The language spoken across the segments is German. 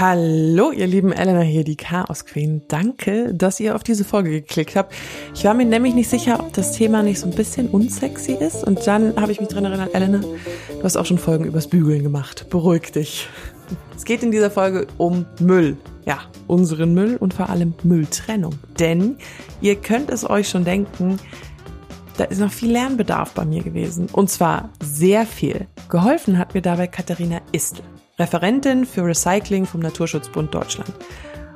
Hallo, ihr lieben Elena hier, die Chaos Queen. Danke, dass ihr auf diese Folge geklickt habt. Ich war mir nämlich nicht sicher, ob das Thema nicht so ein bisschen unsexy ist. Und dann habe ich mich dran erinnert, Elena, du hast auch schon Folgen übers Bügeln gemacht. Beruhig dich. Es geht in dieser Folge um Müll. Ja, unseren Müll und vor allem Mülltrennung. Denn ihr könnt es euch schon denken, da ist noch viel Lernbedarf bei mir gewesen. Und zwar sehr viel. Geholfen hat mir dabei Katharina Istel. Referentin für Recycling vom Naturschutzbund Deutschland.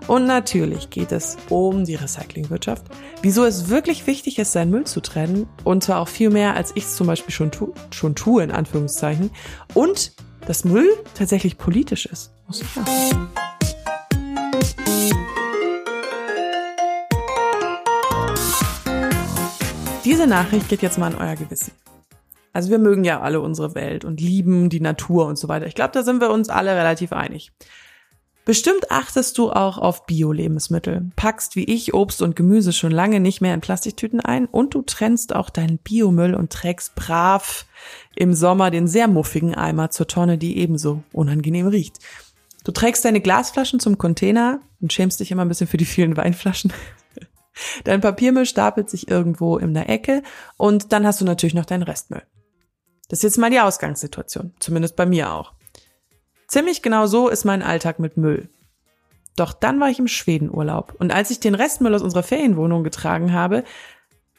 Und natürlich geht es um die Recyclingwirtschaft, wieso es wirklich wichtig ist, seinen Müll zu trennen und zwar auch viel mehr, als ich es zum Beispiel schon, tu schon tue, in Anführungszeichen, und dass Müll tatsächlich politisch ist. Muss ich sagen. Diese Nachricht geht jetzt mal an euer Gewissen. Also wir mögen ja alle unsere Welt und lieben die Natur und so weiter. Ich glaube, da sind wir uns alle relativ einig. Bestimmt achtest du auch auf Bio-Lebensmittel, packst wie ich Obst und Gemüse schon lange nicht mehr in Plastiktüten ein und du trennst auch deinen Biomüll und trägst brav im Sommer den sehr muffigen Eimer zur Tonne, die ebenso unangenehm riecht. Du trägst deine Glasflaschen zum Container und schämst dich immer ein bisschen für die vielen Weinflaschen. Dein Papiermüll stapelt sich irgendwo in der Ecke und dann hast du natürlich noch deinen Restmüll. Das ist jetzt mal die Ausgangssituation, zumindest bei mir auch. Ziemlich genau so ist mein Alltag mit Müll. Doch dann war ich im Schwedenurlaub und als ich den Restmüll aus unserer Ferienwohnung getragen habe,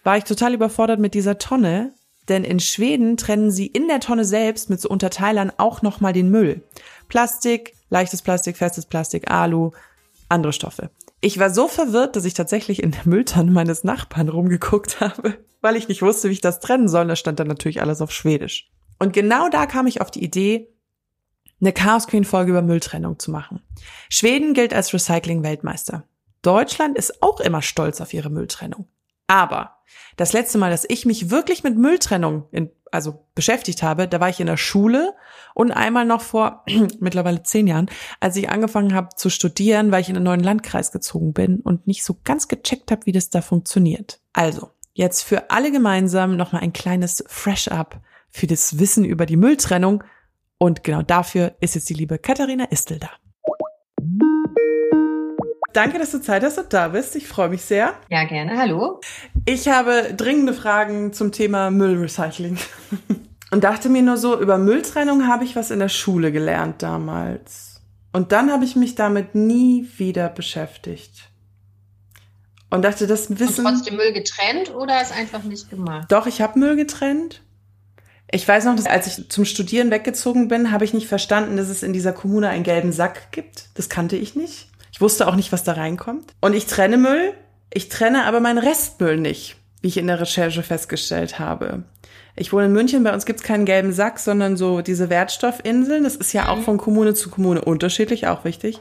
war ich total überfordert mit dieser Tonne, denn in Schweden trennen sie in der Tonne selbst mit so Unterteilern auch nochmal den Müll. Plastik, leichtes Plastik, festes Plastik, Alu, andere Stoffe. Ich war so verwirrt, dass ich tatsächlich in der Mülltonne meines Nachbarn rumgeguckt habe weil ich nicht wusste, wie ich das trennen soll. Da stand dann natürlich alles auf Schwedisch. Und genau da kam ich auf die Idee, eine Chaos Queen Folge über Mülltrennung zu machen. Schweden gilt als Recycling-Weltmeister. Deutschland ist auch immer stolz auf ihre Mülltrennung. Aber das letzte Mal, dass ich mich wirklich mit Mülltrennung in, also beschäftigt habe, da war ich in der Schule und einmal noch vor mittlerweile zehn Jahren, als ich angefangen habe zu studieren, weil ich in einen neuen Landkreis gezogen bin und nicht so ganz gecheckt habe, wie das da funktioniert. Also, jetzt für alle gemeinsam nochmal ein kleines Fresh-Up für das Wissen über die Mülltrennung. Und genau dafür ist jetzt die liebe Katharina Istel da. Danke, dass du Zeit hast und da bist. Ich freue mich sehr. Ja, gerne. Hallo. Ich habe dringende Fragen zum Thema Müllrecycling. Und dachte mir nur so, über Mülltrennung habe ich was in der Schule gelernt damals. Und dann habe ich mich damit nie wieder beschäftigt. Und dachte, das Wissen. Und trotzdem Müll getrennt oder ist einfach nicht gemacht? Doch, ich habe Müll getrennt. Ich weiß noch, dass als ich zum Studieren weggezogen bin, habe ich nicht verstanden, dass es in dieser Kommune einen gelben Sack gibt. Das kannte ich nicht. Ich wusste auch nicht, was da reinkommt. Und ich trenne Müll. Ich trenne aber meinen Restmüll nicht, wie ich in der Recherche festgestellt habe. Ich wohne in München, bei uns gibt's keinen gelben Sack, sondern so diese Wertstoffinseln. Das ist ja auch mhm. von Kommune zu Kommune unterschiedlich, auch wichtig.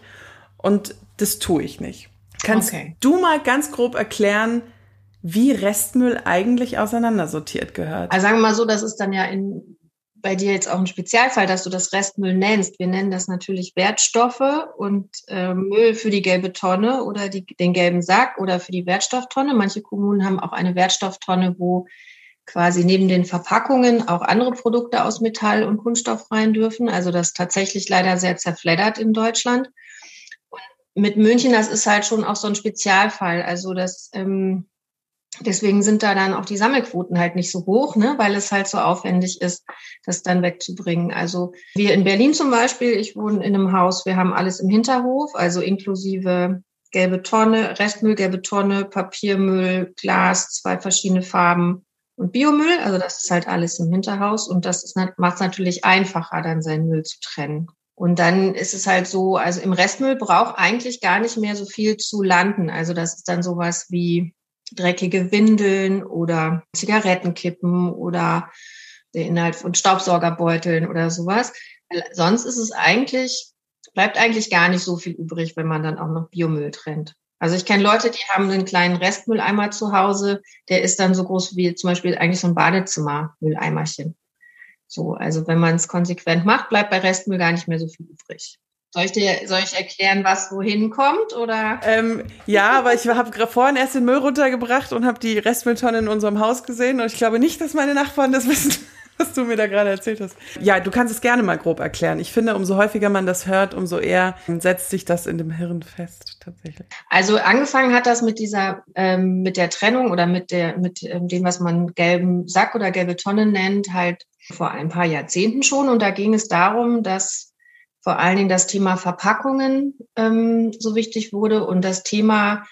Und das tue ich nicht. Kannst okay. du mal ganz grob erklären, wie Restmüll eigentlich auseinandersortiert gehört? Also sagen wir mal so, das ist dann ja in, bei dir jetzt auch ein Spezialfall, dass du das Restmüll nennst. Wir nennen das natürlich Wertstoffe und äh, Müll für die gelbe Tonne oder die, den gelben Sack oder für die Wertstofftonne. Manche Kommunen haben auch eine Wertstofftonne, wo quasi neben den Verpackungen auch andere Produkte aus Metall und Kunststoff rein dürfen. Also das tatsächlich leider sehr zerfleddert in Deutschland mit München, das ist halt schon auch so ein Spezialfall. Also das, ähm, deswegen sind da dann auch die Sammelquoten halt nicht so hoch, ne, weil es halt so aufwendig ist, das dann wegzubringen. Also wir in Berlin zum Beispiel, ich wohne in einem Haus, wir haben alles im Hinterhof, also inklusive gelbe Tonne, Restmüll, gelbe Tonne, Papiermüll, Glas, zwei verschiedene Farben und Biomüll. Also das ist halt alles im Hinterhaus und das macht es natürlich einfacher, dann seinen Müll zu trennen. Und dann ist es halt so, also im Restmüll braucht eigentlich gar nicht mehr so viel zu landen. Also das ist dann sowas wie dreckige Windeln oder Zigarettenkippen oder der Inhalt von Staubsaugerbeuteln oder sowas. Sonst ist es eigentlich, bleibt eigentlich gar nicht so viel übrig, wenn man dann auch noch Biomüll trennt. Also ich kenne Leute, die haben einen kleinen Restmülleimer zu Hause, der ist dann so groß wie zum Beispiel eigentlich so ein Badezimmer-Mülleimerchen. So, also wenn man es konsequent macht, bleibt bei Restmüll gar nicht mehr so viel übrig. Soll ich dir, soll ich erklären, was wohin kommt oder? Ähm, ja, aber ich habe vorhin erst den Müll runtergebracht und habe die Restmülltonne in unserem Haus gesehen und ich glaube nicht, dass meine Nachbarn das wissen. was du mir da gerade erzählt hast. Ja, du kannst es gerne mal grob erklären. Ich finde, umso häufiger man das hört, umso eher setzt sich das in dem Hirn fest, tatsächlich. Also angefangen hat das mit dieser, ähm, mit der Trennung oder mit der, mit ähm, dem, was man gelben Sack oder gelbe Tonne nennt, halt vor ein paar Jahrzehnten schon. Und da ging es darum, dass vor allen Dingen das Thema Verpackungen ähm, so wichtig wurde und das Thema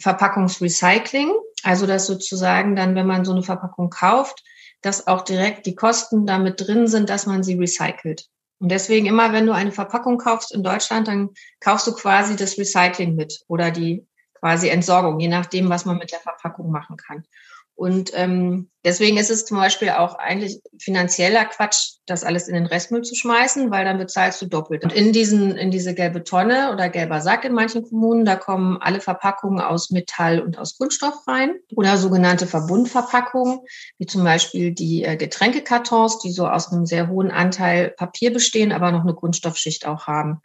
Verpackungsrecycling. Also dass sozusagen dann, wenn man so eine Verpackung kauft, dass auch direkt die Kosten damit drin sind, dass man sie recycelt. Und deswegen immer, wenn du eine Verpackung kaufst in Deutschland, dann kaufst du quasi das Recycling mit oder die quasi Entsorgung, je nachdem, was man mit der Verpackung machen kann. Und ähm, deswegen ist es zum Beispiel auch eigentlich finanzieller Quatsch, das alles in den Restmüll zu schmeißen, weil dann bezahlst du doppelt. Und in diesen, in diese gelbe Tonne oder gelber Sack in manchen Kommunen, da kommen alle Verpackungen aus Metall und aus Kunststoff rein oder sogenannte Verbundverpackungen, wie zum Beispiel die äh, Getränkekartons, die so aus einem sehr hohen Anteil Papier bestehen, aber noch eine Kunststoffschicht auch haben.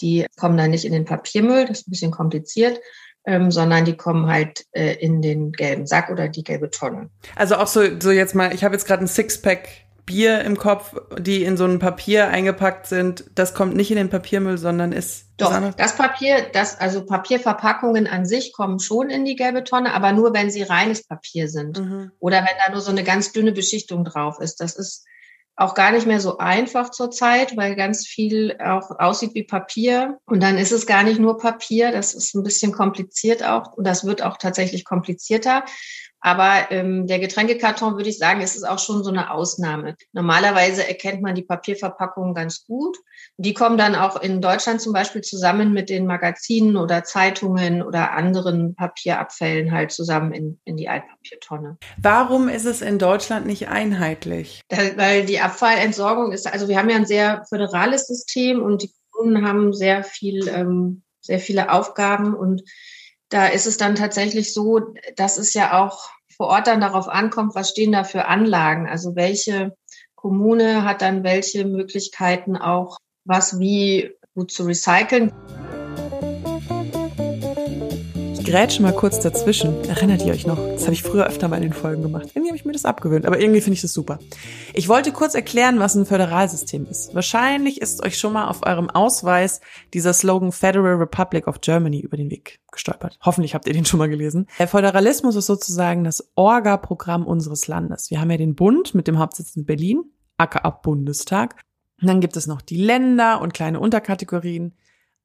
Die kommen dann nicht in den Papiermüll, das ist ein bisschen kompliziert, ähm, sondern die kommen halt äh, in den gelben Sack oder die gelbe Tonne. Also auch so, so jetzt mal, ich habe jetzt gerade ein Sixpack Bier im Kopf, die in so ein Papier eingepackt sind, das kommt nicht in den Papiermüll, sondern ist doch das Papier, das also Papierverpackungen an sich kommen schon in die gelbe Tonne, aber nur wenn sie reines Papier sind mhm. oder wenn da nur so eine ganz dünne Beschichtung drauf ist. Das ist auch gar nicht mehr so einfach zurzeit, weil ganz viel auch aussieht wie Papier. Und dann ist es gar nicht nur Papier, das ist ein bisschen kompliziert auch und das wird auch tatsächlich komplizierter. Aber ähm, der Getränkekarton, würde ich sagen, ist es auch schon so eine Ausnahme. Normalerweise erkennt man die Papierverpackungen ganz gut. Die kommen dann auch in Deutschland zum Beispiel zusammen mit den Magazinen oder Zeitungen oder anderen Papierabfällen halt zusammen in, in die Altpapiertonne. Warum ist es in Deutschland nicht einheitlich? Da, weil die Abfallentsorgung ist, also wir haben ja ein sehr föderales System und die Kommunen haben sehr viel, ähm, sehr viele Aufgaben und da ist es dann tatsächlich so, dass es ja auch vor Ort dann darauf ankommt, was stehen da für Anlagen. Also welche Kommune hat dann welche Möglichkeiten auch, was wie gut zu recyceln grätsche mal kurz dazwischen. Erinnert ihr euch noch? Das habe ich früher öfter mal in den Folgen gemacht. Irgendwie habe ich mir das abgewöhnt, aber irgendwie finde ich das super. Ich wollte kurz erklären, was ein Föderalsystem ist. Wahrscheinlich ist euch schon mal auf eurem Ausweis dieser Slogan Federal Republic of Germany über den Weg gestolpert. Hoffentlich habt ihr den schon mal gelesen. Der Föderalismus ist sozusagen das Orga-Programm unseres Landes. Wir haben ja den Bund mit dem Hauptsitz in Berlin, aka Bundestag. Und dann gibt es noch die Länder und kleine Unterkategorien.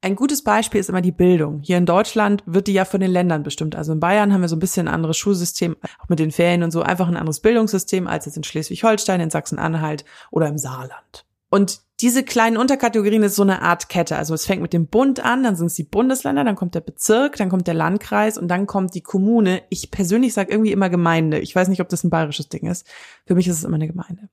Ein gutes Beispiel ist immer die Bildung. Hier in Deutschland wird die ja von den Ländern bestimmt. Also in Bayern haben wir so ein bisschen ein anderes Schulsystem, auch mit den Ferien und so, einfach ein anderes Bildungssystem als jetzt in Schleswig-Holstein, in Sachsen-Anhalt oder im Saarland. Und diese kleinen Unterkategorien ist so eine Art Kette. Also es fängt mit dem Bund an, dann sind es die Bundesländer, dann kommt der Bezirk, dann kommt der Landkreis und dann kommt die Kommune. Ich persönlich sage irgendwie immer Gemeinde. Ich weiß nicht, ob das ein bayerisches Ding ist. Für mich ist es immer eine Gemeinde.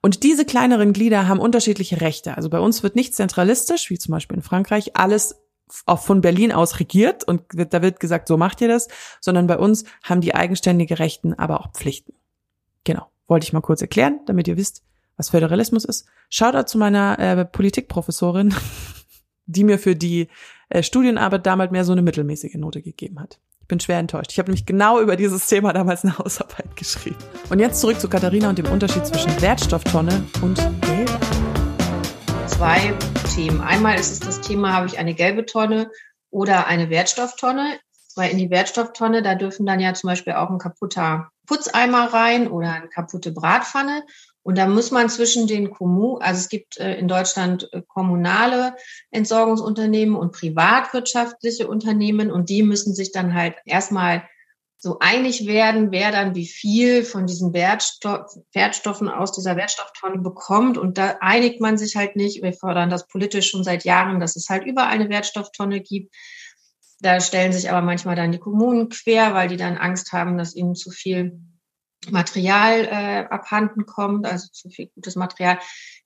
Und diese kleineren Glieder haben unterschiedliche Rechte. Also bei uns wird nicht zentralistisch, wie zum Beispiel in Frankreich, alles auch von Berlin aus regiert und da wird gesagt, so macht ihr das, sondern bei uns haben die eigenständige Rechten, aber auch Pflichten. Genau, wollte ich mal kurz erklären, damit ihr wisst, was Föderalismus ist. Shoutout zu meiner äh, Politikprofessorin, die mir für die äh, Studienarbeit damals mehr so eine mittelmäßige Note gegeben hat. Ich bin schwer enttäuscht. Ich habe nämlich genau über dieses Thema damals eine Hausarbeit geschrieben. Und jetzt zurück zu Katharina und dem Unterschied zwischen Wertstofftonne und Geld. Zwei Themen. Einmal ist es das Thema, habe ich eine gelbe Tonne oder eine Wertstofftonne? Weil in die Wertstofftonne, da dürfen dann ja zum Beispiel auch ein kaputter Putzeimer rein oder eine kaputte Bratpfanne. Und da muss man zwischen den Kommunen, also es gibt äh, in Deutschland äh, kommunale Entsorgungsunternehmen und privatwirtschaftliche Unternehmen und die müssen sich dann halt erstmal so einig werden, wer dann wie viel von diesen Wertstoff, Wertstoffen aus dieser Wertstofftonne bekommt. Und da einigt man sich halt nicht. Wir fordern das politisch schon seit Jahren, dass es halt überall eine Wertstofftonne gibt. Da stellen sich aber manchmal dann die Kommunen quer, weil die dann Angst haben, dass ihnen zu viel Material äh, abhanden kommt, also zu viel gutes Material.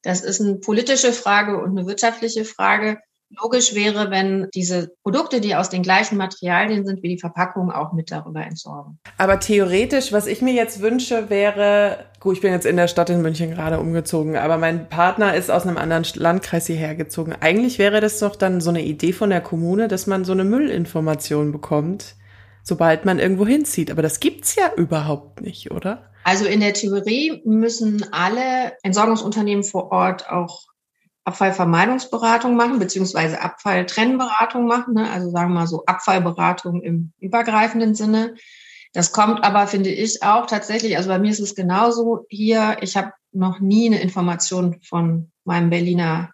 Das ist eine politische Frage und eine wirtschaftliche Frage. Logisch wäre, wenn diese Produkte, die aus den gleichen Materialien sind wie die Verpackung, auch mit darüber entsorgen. Aber theoretisch, was ich mir jetzt wünsche, wäre, gut, ich bin jetzt in der Stadt in München gerade umgezogen, aber mein Partner ist aus einem anderen Landkreis hierher gezogen. Eigentlich wäre das doch dann so eine Idee von der Kommune, dass man so eine Müllinformation bekommt sobald man irgendwo hinzieht. Aber das gibt's ja überhaupt nicht, oder? Also in der Theorie müssen alle Entsorgungsunternehmen vor Ort auch Abfallvermeidungsberatung machen, beziehungsweise Abfalltrennberatung machen, ne? also sagen wir mal so Abfallberatung im übergreifenden Sinne. Das kommt aber, finde ich, auch tatsächlich, also bei mir ist es genauso hier, ich habe noch nie eine Information von meinem Berliner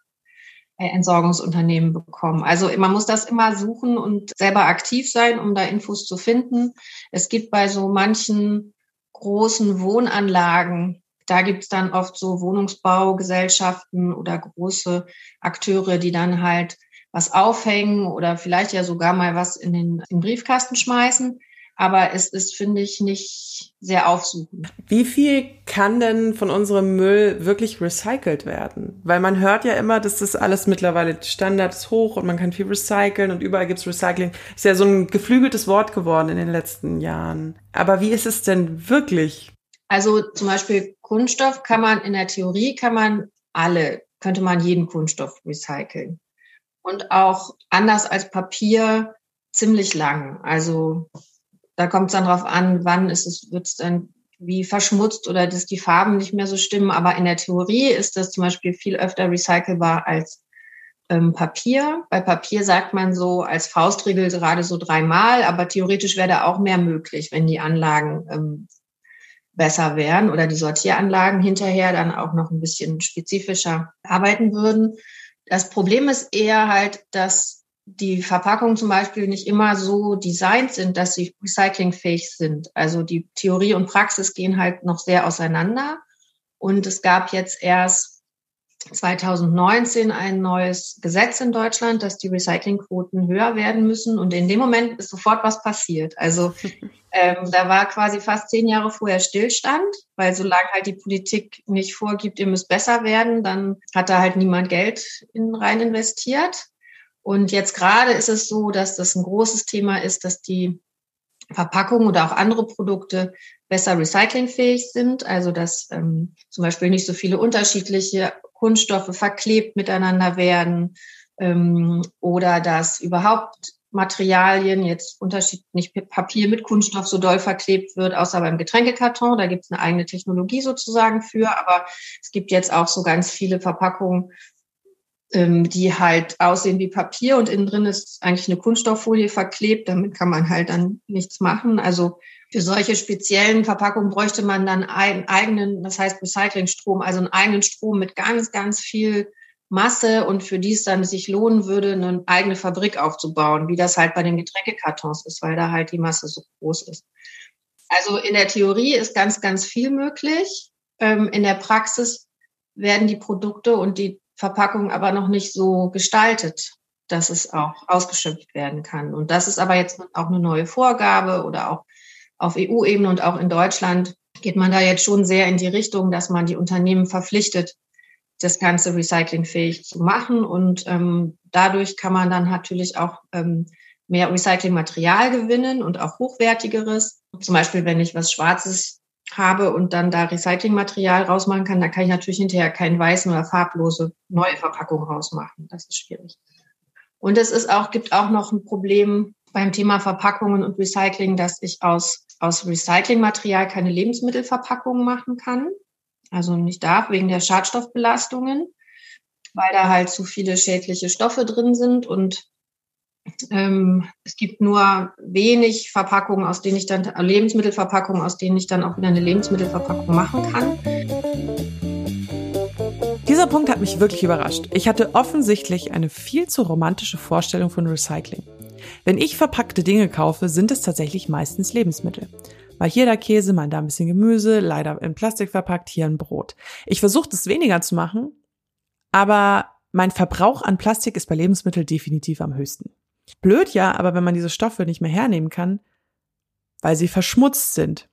Entsorgungsunternehmen bekommen. Also man muss das immer suchen und selber aktiv sein, um da Infos zu finden. Es gibt bei so manchen großen Wohnanlagen da gibt's dann oft so Wohnungsbaugesellschaften oder große Akteure, die dann halt was aufhängen oder vielleicht ja sogar mal was in den, in den Briefkasten schmeißen. Aber es ist, finde ich, nicht sehr aufsuchend. Wie viel kann denn von unserem Müll wirklich recycelt werden? Weil man hört ja immer, dass das alles mittlerweile Standard ist hoch und man kann viel recyceln und überall gibt's Recycling. Ist ja so ein geflügeltes Wort geworden in den letzten Jahren. Aber wie ist es denn wirklich? Also zum Beispiel Kunststoff kann man in der Theorie kann man alle, könnte man jeden Kunststoff recyceln. Und auch anders als Papier ziemlich lang. Also da kommt es dann drauf an, wann ist es, wird es dann wie verschmutzt oder dass die Farben nicht mehr so stimmen. Aber in der Theorie ist das zum Beispiel viel öfter recycelbar als ähm, Papier. Bei Papier sagt man so als Faustregel gerade so dreimal, aber theoretisch wäre da auch mehr möglich, wenn die Anlagen ähm, besser wären oder die Sortieranlagen hinterher dann auch noch ein bisschen spezifischer arbeiten würden. Das Problem ist eher halt, dass die Verpackungen zum Beispiel nicht immer so designt sind, dass sie recyclingfähig sind. Also die Theorie und Praxis gehen halt noch sehr auseinander. Und es gab jetzt erst 2019 ein neues Gesetz in Deutschland, dass die Recyclingquoten höher werden müssen. Und in dem Moment ist sofort was passiert. Also ähm, da war quasi fast zehn Jahre vorher Stillstand, weil solange halt die Politik nicht vorgibt, ihr müsst besser werden, dann hat da halt niemand Geld in rein investiert. Und jetzt gerade ist es so, dass das ein großes Thema ist, dass die Verpackungen oder auch andere Produkte besser recyclingfähig sind, also dass ähm, zum Beispiel nicht so viele unterschiedliche Kunststoffe verklebt miteinander werden ähm, oder dass überhaupt Materialien, jetzt Unterschied nicht Papier mit Kunststoff so doll verklebt wird, außer beim Getränkekarton. Da gibt es eine eigene Technologie sozusagen für. Aber es gibt jetzt auch so ganz viele Verpackungen, die halt aussehen wie Papier und innen drin ist eigentlich eine Kunststofffolie verklebt. Damit kann man halt dann nichts machen. Also für solche speziellen Verpackungen bräuchte man dann einen eigenen, das heißt Recyclingstrom, also einen eigenen Strom mit ganz, ganz viel Masse und für die es dann sich lohnen würde, eine eigene Fabrik aufzubauen, wie das halt bei den Getränkekartons ist, weil da halt die Masse so groß ist. Also in der Theorie ist ganz, ganz viel möglich. Ähm, in der Praxis werden die Produkte und die Verpackungen aber noch nicht so gestaltet, dass es auch ausgeschöpft werden kann. Und das ist aber jetzt auch eine neue Vorgabe oder auch auf EU-Ebene und auch in Deutschland geht man da jetzt schon sehr in die Richtung, dass man die Unternehmen verpflichtet, das Ganze recyclingfähig zu machen. Und ähm, dadurch kann man dann natürlich auch ähm, mehr Recyclingmaterial gewinnen und auch hochwertigeres. Zum Beispiel, wenn ich was Schwarzes habe und dann da Recyclingmaterial rausmachen kann, dann kann ich natürlich hinterher keinen weißen oder farblose neue Verpackung rausmachen. Das ist schwierig. Und es ist auch, gibt auch noch ein Problem beim Thema Verpackungen und Recycling, dass ich aus aus Recyclingmaterial keine Lebensmittelverpackungen machen kann. Also nicht darf wegen der Schadstoffbelastungen, weil da halt zu viele schädliche Stoffe drin sind und ähm, es gibt nur wenig Verpackungen, aus denen ich dann Lebensmittelverpackungen, aus denen ich dann auch wieder eine Lebensmittelverpackung machen kann. Dieser Punkt hat mich wirklich überrascht. Ich hatte offensichtlich eine viel zu romantische Vorstellung von Recycling. Wenn ich verpackte Dinge kaufe, sind es tatsächlich meistens Lebensmittel. Mal hier der Käse, mal da ein bisschen Gemüse, leider in Plastik verpackt, hier ein Brot. Ich versuche das weniger zu machen, aber mein Verbrauch an Plastik ist bei Lebensmitteln definitiv am höchsten. Blöd ja, aber wenn man diese Stoffe nicht mehr hernehmen kann, weil sie verschmutzt sind.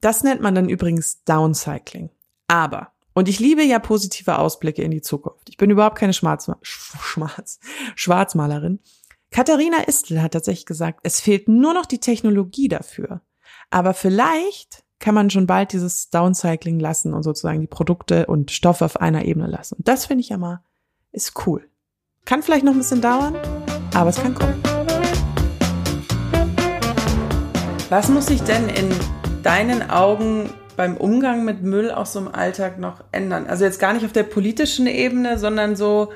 Das nennt man dann übrigens Downcycling. Aber, und ich liebe ja positive Ausblicke in die Zukunft. Ich bin überhaupt keine Schwarz, Schwarz, Schwarzmalerin. Katharina Istel hat tatsächlich gesagt, es fehlt nur noch die Technologie dafür. Aber vielleicht kann man schon bald dieses Downcycling lassen und sozusagen die Produkte und Stoffe auf einer Ebene lassen. Und das finde ich ja mal, ist cool. Kann vielleicht noch ein bisschen dauern, aber es kann kommen. Was muss sich denn in deinen Augen beim Umgang mit Müll auch so im Alltag noch ändern? Also jetzt gar nicht auf der politischen Ebene, sondern so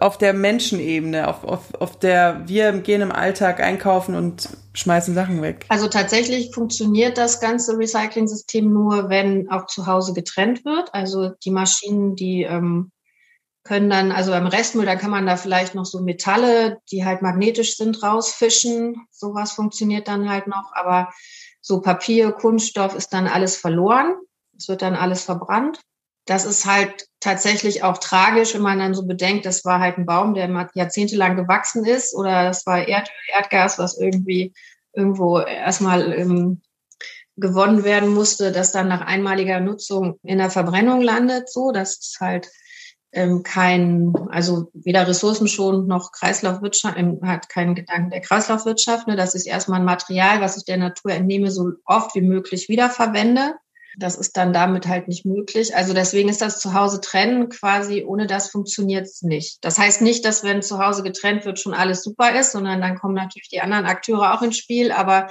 auf der Menschenebene, auf, auf, auf der wir gehen im Alltag einkaufen und schmeißen Sachen weg. Also tatsächlich funktioniert das ganze Recycling-System nur, wenn auch zu Hause getrennt wird. Also die Maschinen, die ähm, können dann, also beim Restmüll, da kann man da vielleicht noch so Metalle, die halt magnetisch sind, rausfischen. Sowas funktioniert dann halt noch. Aber so Papier, Kunststoff ist dann alles verloren. Es wird dann alles verbrannt das ist halt tatsächlich auch tragisch, wenn man dann so bedenkt, das war halt ein Baum, der jahrzehntelang gewachsen ist oder das war Erdöl, Erdgas, was irgendwie irgendwo erstmal ähm, gewonnen werden musste, das dann nach einmaliger Nutzung in der Verbrennung landet. So, das ist halt ähm, kein, also weder ressourcenschonend noch Kreislaufwirtschaft, ähm, hat keinen Gedanken der Kreislaufwirtschaft. Ne? Das ist erstmal ein Material, was ich der Natur entnehme, so oft wie möglich wiederverwende. Das ist dann damit halt nicht möglich. Also deswegen ist das Zuhause trennen quasi, ohne das funktioniert es nicht. Das heißt nicht, dass wenn zu Hause getrennt wird, schon alles super ist, sondern dann kommen natürlich die anderen Akteure auch ins Spiel. Aber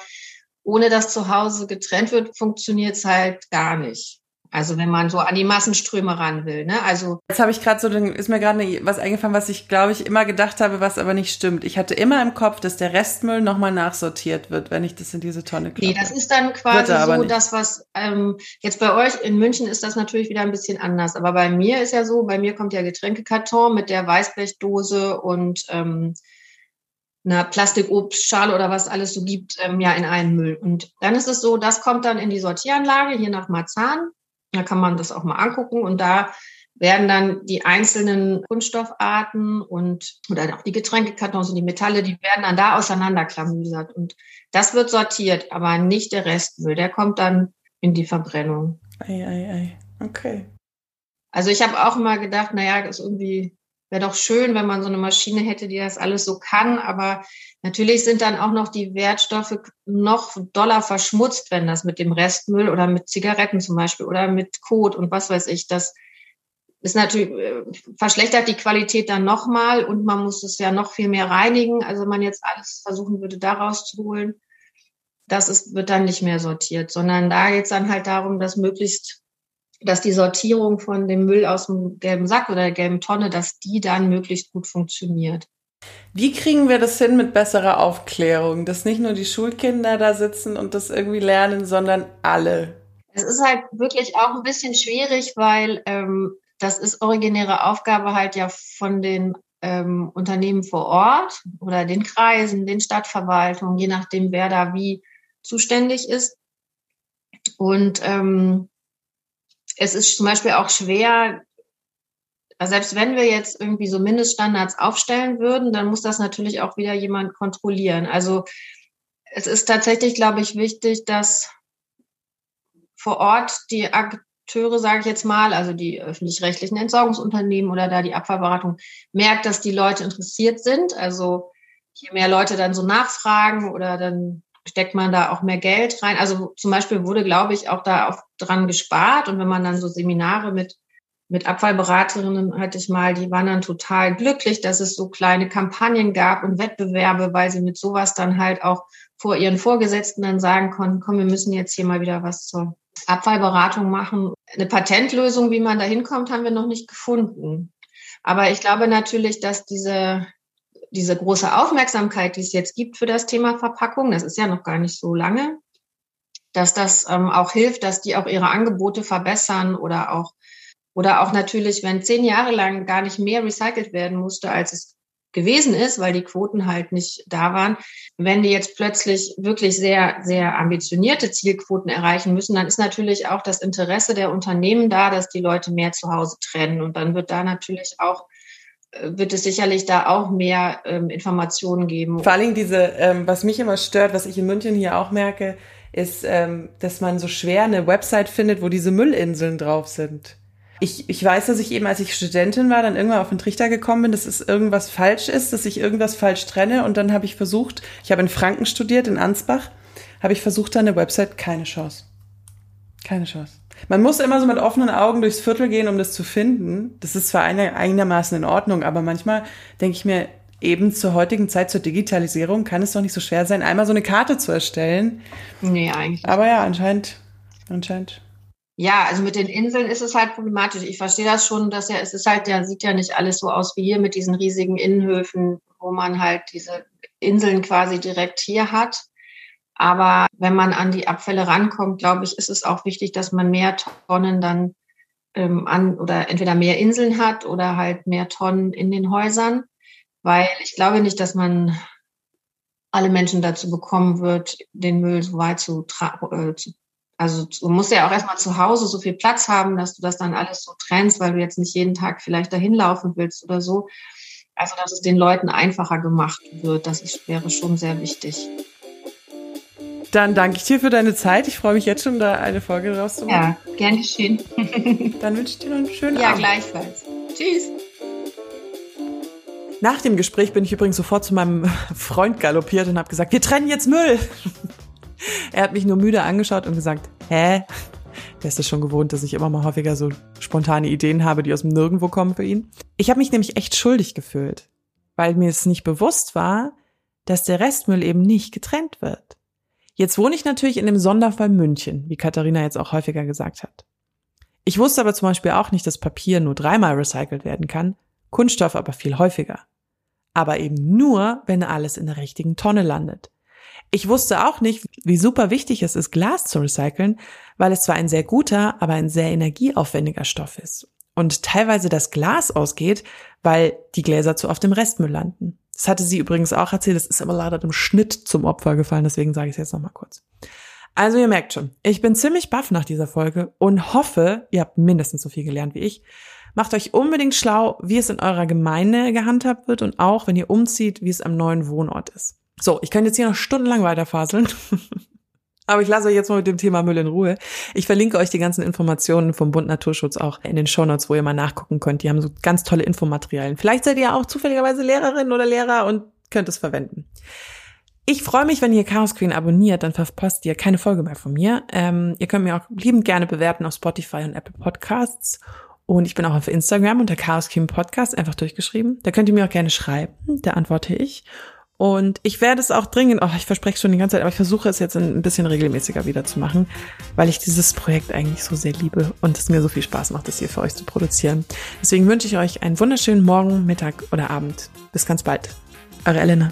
ohne dass zu Hause getrennt wird, funktioniert es halt gar nicht. Also wenn man so an die Massenströme ran will, ne? Also jetzt habe ich gerade so, dann ist mir gerade was eingefallen, was ich glaube ich immer gedacht habe, was aber nicht stimmt. Ich hatte immer im Kopf, dass der Restmüll nochmal nachsortiert wird, wenn ich das in diese Tonne kloppe. Nee, das ist dann quasi so das, was ähm, jetzt bei euch in München ist das natürlich wieder ein bisschen anders. Aber bei mir ist ja so, bei mir kommt ja Getränkekarton mit der Weißblechdose und ähm, einer Plastikobstschale oder was alles so gibt, ähm, ja in einen Müll. Und dann ist es so, das kommt dann in die Sortieranlage hier nach Marzahn da kann man das auch mal angucken und da werden dann die einzelnen Kunststoffarten und oder auch die Getränkekartons und die Metalle, die werden dann da auseinanderklamüsert und das wird sortiert, aber nicht der Restmüll, der kommt dann in die Verbrennung. Ei, ei, ei. Okay. Also ich habe auch immer gedacht, naja, das ist irgendwie wäre doch schön, wenn man so eine Maschine hätte, die das alles so kann. Aber natürlich sind dann auch noch die Wertstoffe noch doller verschmutzt, wenn das mit dem Restmüll oder mit Zigaretten zum Beispiel oder mit Kot und was weiß ich, das ist natürlich, äh, verschlechtert die Qualität dann nochmal und man muss es ja noch viel mehr reinigen. Also wenn man jetzt alles versuchen würde, da rauszuholen, das ist, wird dann nicht mehr sortiert, sondern da geht es dann halt darum, dass möglichst dass die Sortierung von dem Müll aus dem gelben Sack oder der gelben Tonne, dass die dann möglichst gut funktioniert. Wie kriegen wir das hin mit besserer Aufklärung, dass nicht nur die Schulkinder da sitzen und das irgendwie lernen, sondern alle? Es ist halt wirklich auch ein bisschen schwierig, weil ähm, das ist originäre Aufgabe halt ja von den ähm, Unternehmen vor Ort oder den Kreisen, den Stadtverwaltungen, je nachdem, wer da wie zuständig ist. Und ähm, es ist zum Beispiel auch schwer, also selbst wenn wir jetzt irgendwie so Mindeststandards aufstellen würden, dann muss das natürlich auch wieder jemand kontrollieren. Also es ist tatsächlich, glaube ich, wichtig, dass vor Ort die Akteure, sage ich jetzt mal, also die öffentlich-rechtlichen Entsorgungsunternehmen oder da die Abfallberatung, merkt, dass die Leute interessiert sind. Also je mehr Leute dann so nachfragen oder dann steckt man da auch mehr Geld rein. Also zum Beispiel wurde, glaube ich, auch da auch dran gespart. Und wenn man dann so Seminare mit, mit Abfallberaterinnen hatte ich mal, die waren dann total glücklich, dass es so kleine Kampagnen gab und Wettbewerbe, weil sie mit sowas dann halt auch vor ihren Vorgesetzten dann sagen konnten, komm, wir müssen jetzt hier mal wieder was zur Abfallberatung machen. Eine Patentlösung, wie man da hinkommt, haben wir noch nicht gefunden. Aber ich glaube natürlich, dass diese diese große Aufmerksamkeit, die es jetzt gibt für das Thema Verpackung, das ist ja noch gar nicht so lange, dass das ähm, auch hilft, dass die auch ihre Angebote verbessern oder auch oder auch natürlich, wenn zehn Jahre lang gar nicht mehr recycelt werden musste, als es gewesen ist, weil die Quoten halt nicht da waren. Wenn die jetzt plötzlich wirklich sehr, sehr ambitionierte Zielquoten erreichen müssen, dann ist natürlich auch das Interesse der Unternehmen da, dass die Leute mehr zu Hause trennen. Und dann wird da natürlich auch wird es sicherlich da auch mehr ähm, Informationen geben. Vor allem diese, ähm, was mich immer stört, was ich in München hier auch merke, ist, ähm, dass man so schwer eine Website findet, wo diese Müllinseln drauf sind. Ich, ich weiß, dass ich eben, als ich Studentin war, dann irgendwann auf den Trichter gekommen bin, dass es irgendwas falsch ist, dass ich irgendwas falsch trenne. Und dann habe ich versucht, ich habe in Franken studiert, in Ansbach, habe ich versucht, da eine Website, keine Chance. Keine Chance. Man muss immer so mit offenen Augen durchs Viertel gehen, um das zu finden. Das ist zwar einigermaßen in Ordnung, aber manchmal denke ich mir, eben zur heutigen Zeit, zur Digitalisierung, kann es doch nicht so schwer sein, einmal so eine Karte zu erstellen. Nee, eigentlich. Aber ja, anscheinend, anscheinend Ja, also mit den Inseln ist es halt problematisch. Ich verstehe das schon, dass ja, es ist halt, ja, sieht ja nicht alles so aus wie hier mit diesen riesigen Innenhöfen, wo man halt diese Inseln quasi direkt hier hat. Aber wenn man an die Abfälle rankommt, glaube ich, ist es auch wichtig, dass man mehr Tonnen dann ähm, an oder entweder mehr Inseln hat oder halt mehr Tonnen in den Häusern, weil ich glaube nicht, dass man alle Menschen dazu bekommen wird, den Müll so weit zu, äh, zu also du musst ja auch erstmal zu Hause so viel Platz haben, dass du das dann alles so trennst, weil du jetzt nicht jeden Tag vielleicht dahin laufen willst oder so. Also dass es den Leuten einfacher gemacht wird, das ist, wäre schon sehr wichtig. Dann danke ich dir für deine Zeit. Ich freue mich jetzt schon, da eine Folge draus zu machen. Ja, gern geschehen. Dann wünsche ich dir noch einen schönen ja, Abend. Ja, gleichfalls. Tschüss. Nach dem Gespräch bin ich übrigens sofort zu meinem Freund galoppiert und habe gesagt, wir trennen jetzt Müll. Er hat mich nur müde angeschaut und gesagt, hä? Der ist es schon gewohnt, dass ich immer mal häufiger so spontane Ideen habe, die aus dem Nirgendwo kommen für ihn. Ich habe mich nämlich echt schuldig gefühlt, weil mir es nicht bewusst war, dass der Restmüll eben nicht getrennt wird. Jetzt wohne ich natürlich in dem Sonderfall München, wie Katharina jetzt auch häufiger gesagt hat. Ich wusste aber zum Beispiel auch nicht, dass Papier nur dreimal recycelt werden kann, Kunststoff aber viel häufiger. Aber eben nur, wenn alles in der richtigen Tonne landet. Ich wusste auch nicht, wie super wichtig es ist, Glas zu recyceln, weil es zwar ein sehr guter, aber ein sehr energieaufwendiger Stoff ist. Und teilweise das Glas ausgeht, weil die Gläser zu oft im Restmüll landen. Das hatte sie übrigens auch erzählt, das ist aber leider im Schnitt zum Opfer gefallen, deswegen sage ich es jetzt nochmal kurz. Also ihr merkt schon, ich bin ziemlich baff nach dieser Folge und hoffe, ihr habt mindestens so viel gelernt wie ich. Macht euch unbedingt schlau, wie es in eurer Gemeinde gehandhabt wird und auch, wenn ihr umzieht, wie es am neuen Wohnort ist. So, ich könnte jetzt hier noch stundenlang weiterfaseln. Aber ich lasse euch jetzt mal mit dem Thema Müll in Ruhe. Ich verlinke euch die ganzen Informationen vom Bund Naturschutz auch in den Shownotes, wo ihr mal nachgucken könnt. Die haben so ganz tolle Infomaterialien. Vielleicht seid ihr auch zufälligerweise Lehrerin oder Lehrer und könnt es verwenden. Ich freue mich, wenn ihr Chaos Queen abonniert, dann verpasst ihr keine Folge mehr von mir. Ähm, ihr könnt mir auch liebend gerne bewerten auf Spotify und Apple Podcasts. Und ich bin auch auf Instagram unter Chaos Queen Podcast einfach durchgeschrieben. Da könnt ihr mir auch gerne schreiben. Da antworte ich. Und ich werde es auch dringend, oh, ich verspreche schon die ganze Zeit, aber ich versuche es jetzt ein bisschen regelmäßiger wieder zu machen, weil ich dieses Projekt eigentlich so sehr liebe und es mir so viel Spaß macht, das hier für euch zu produzieren. Deswegen wünsche ich euch einen wunderschönen Morgen, Mittag oder Abend. Bis ganz bald. Eure Elena.